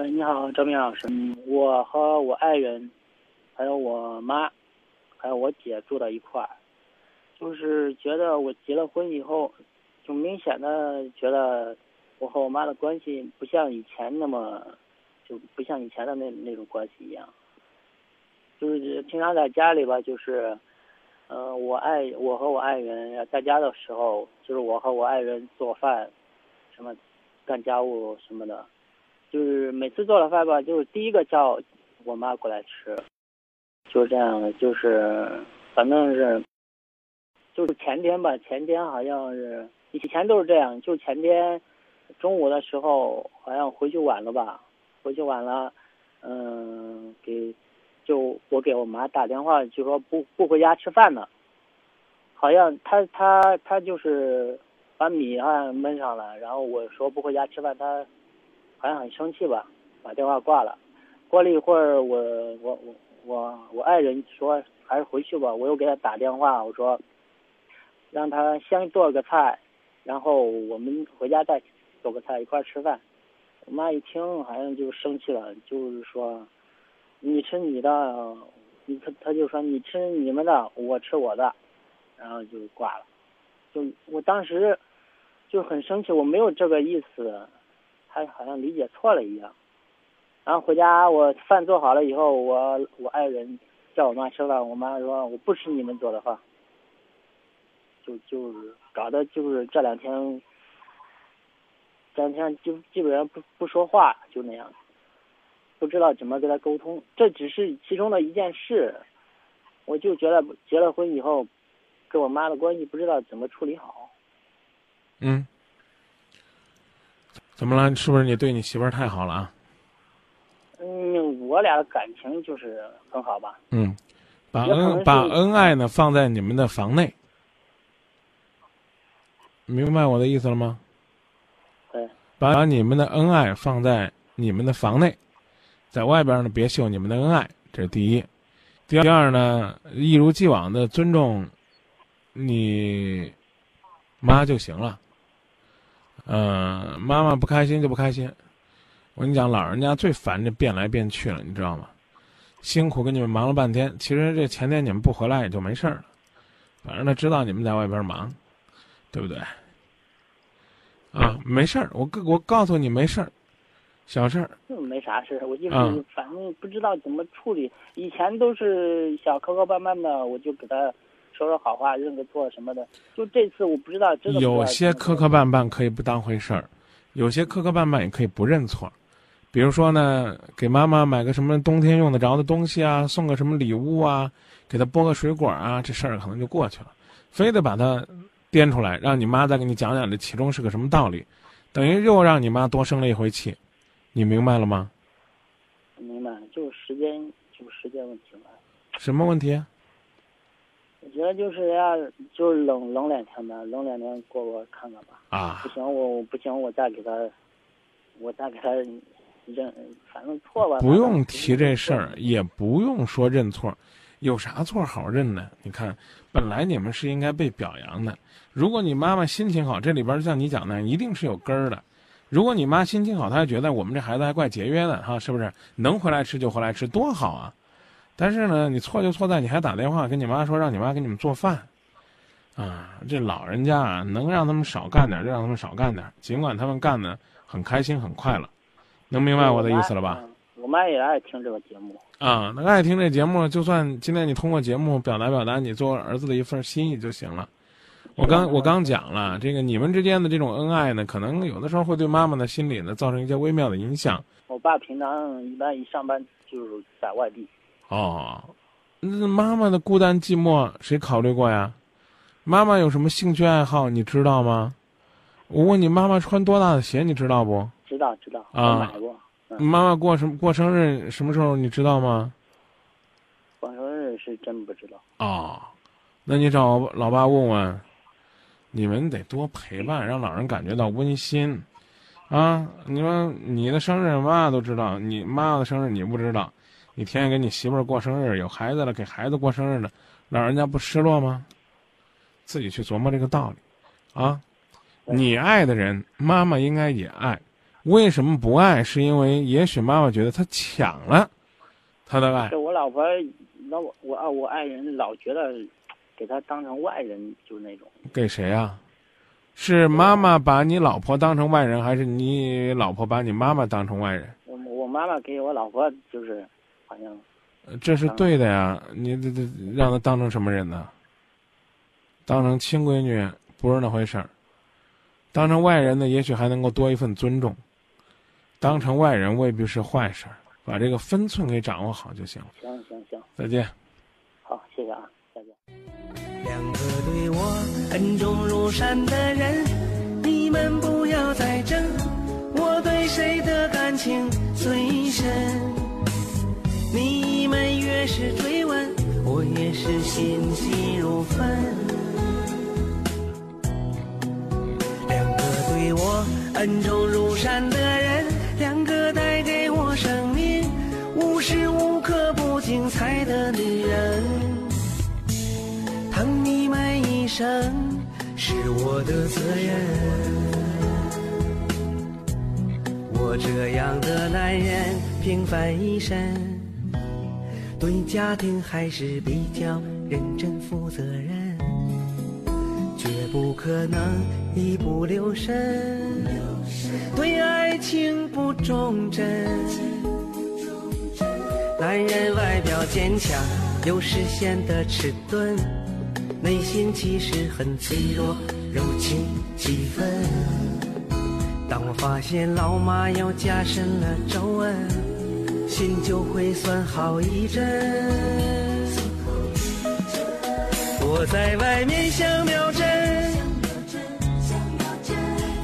呃，你好，张明老师。我和我爱人，还有我妈，还有我姐住在一块儿，就是觉得我结了婚以后，就明显的觉得我和我妈的关系不像以前那么，就不像以前的那那种关系一样。就是平常在家里吧，就是，呃，我爱我和我爱人在家的时候，就是我和我爱人做饭，什么，干家务什么的。就是每次做了饭吧，就是第一个叫我妈过来吃，就是这样的。就是反正是，就是前天吧，前天好像是以前都是这样。就前天中午的时候，好像回去晚了吧，回去晚了，嗯，给就我给我妈打电话，就说不不回家吃饭了。好像他他他就是把米啊焖上了，然后我说不回家吃饭，他。好像很生气吧，把电话挂了。过了一会儿，我我我我我爱人说还是回去吧。我又给他打电话，我说让他先做个菜，然后我们回家再做个菜一块吃饭。我妈一听好像就生气了，就是说你吃你的，他他就说你吃你们的，我吃我的，然后就挂了。就我当时就很生气，我没有这个意思。他好像理解错了一样，然后回家我饭做好了以后，我我爱人叫我妈吃饭，我妈说我不吃你们做的饭，就就是搞得就是这两天，这两天就基本上不不说话，就那样，不知道怎么跟他沟通。这只是其中的一件事，我就觉得结了婚以后，跟我妈的关系不知道怎么处理好。嗯。怎么了？是不是你对你媳妇儿太好了啊？嗯，我俩的感情就是很好吧。嗯，把恩把恩爱呢放在你们的房内，明白我的意思了吗？对。把你们的恩爱放在你们的房内，在外边呢别秀你们的恩爱，这是第一。第二呢，一如既往的尊重你妈就行了。嗯，妈妈不开心就不开心。我跟你讲，老人家最烦这变来变去了，你知道吗？辛苦跟你们忙了半天，其实这前天你们不回来也就没事儿了。反正他知道你们在外边忙，对不对？啊，没事儿，我我告诉你没事儿，小事儿。没啥事儿，我就是反正不知道怎么处理。以前都是小磕磕绊绊的，我就给他。说说好话，认个错什么的。就这次我不知道，真的有些磕磕绊绊可以不当回事儿，有些磕磕绊绊也可以不认错。比如说呢，给妈妈买个什么冬天用得着的东西啊，送个什么礼物啊，给她剥个水果啊，这事儿可能就过去了。非得把它颠出来，让你妈再给你讲讲这其中是个什么道理，等于又让你妈多生了一回气。你明白了吗？明白，就是时间，就是时间问题了。什么问题？我觉得就是要就是冷冷两天吧，冷两天过过看看吧。啊，不行，我不行，我再给他，我再给他认，反正错吧。不用提这事儿，也不用说认错，有啥错好认呢？你看，本来你们是应该被表扬的。如果你妈妈心情好，这里边像你讲的，一定是有根儿的。如果你妈心情好，她还觉得我们这孩子还怪节约的哈，是不是？能回来吃就回来吃，多好啊！但是呢，你错就错在你还打电话跟你妈说让你妈给你们做饭，啊，这老人家啊，能让他们少干点就让他们少干点，尽管他们干的很开心很快乐，能明白我的意思了吧？我妈也爱听这个节目啊，那爱听这节目，就算今天你通过节目表达表达你做儿子的一份心意就行了。我刚我刚讲了，这个你们之间的这种恩爱呢，可能有的时候会对妈妈的心理呢造成一些微妙的影响。我爸平常一般一上班就是在外地。哦，那妈妈的孤单寂寞谁考虑过呀？妈妈有什么兴趣爱好你知道吗？我问你，妈妈穿多大的鞋你知道不？知道知道，啊，买过。妈妈过什么过生日什么时候你知道吗？过生日是真不知道。哦，那你找老爸问问，你们得多陪伴，让老人感觉到温馨。啊，你说你的生日妈妈都知道，你妈妈的生日你不知道。你天天给你媳妇儿过生日，有孩子了给孩子过生日了，老人家不失落吗？自己去琢磨这个道理，啊，你爱的人，妈妈应该也爱；为什么不爱？是因为也许妈妈觉得他抢了他的爱这。我老婆，那我我啊我爱人老觉得给他当成外人，就是那种。给谁啊？是妈妈把你老婆当成外人，还是你老婆把你妈妈当成外人？我我妈妈给我老婆就是，好像呃这是对的呀，你这这让他当成什么人呢？当成亲闺女不是那回事儿，当成外人呢，也许还能够多一份尊重。当成外人未必是坏事儿，把这个分寸给掌握好就行了。行行行，再见。好，谢谢啊，再见。两个对我恩重如山的人，你们不要再争，我对谁的感情最深。越是追问，我越是心急如焚。两个对我恩重如山的人，两个带给我生命，无时无刻不精彩的女人。疼你们一生是我的责任。我这样的男人平凡一生，对家庭还是比较认真负责任，绝不可能一不留神，对爱情不忠贞。男人外表坚强，有时显得迟钝，内心其实很脆弱，柔情几分。当我发现老妈又加深了皱纹，心就会酸好一阵。我在外面像秒针，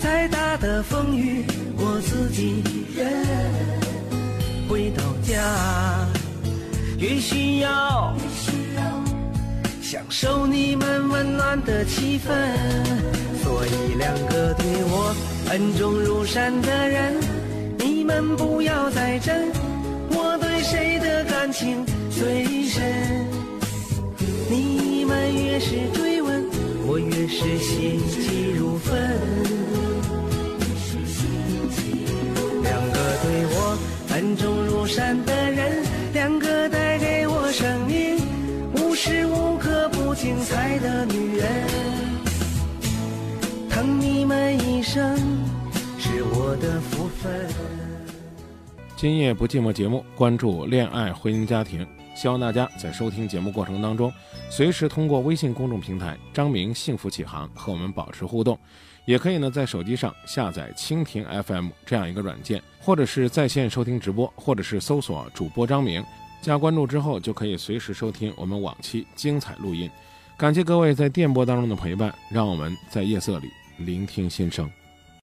再大的风雨我自己忍。回到家，越需要享受你们温暖的气氛。所以两个对我恩重如山的人，你们不要再争，我对谁的感情最深。你们越是追问，我越是心急如焚。两个对我恩重如山的人，两个带给我生命，无时无刻不精彩的女人。疼你们一生是我的福分。今夜不寂寞节目关注恋爱、婚姻、家庭，希望大家在收听节目过程当中，随时通过微信公众平台“张明幸福启航”和我们保持互动，也可以呢在手机上下载蜻蜓 FM 这样一个软件，或者是在线收听直播，或者是搜索主播张明，加关注之后就可以随时收听我们往期精彩录音。感谢各位在电波当中的陪伴，让我们在夜色里聆听心声。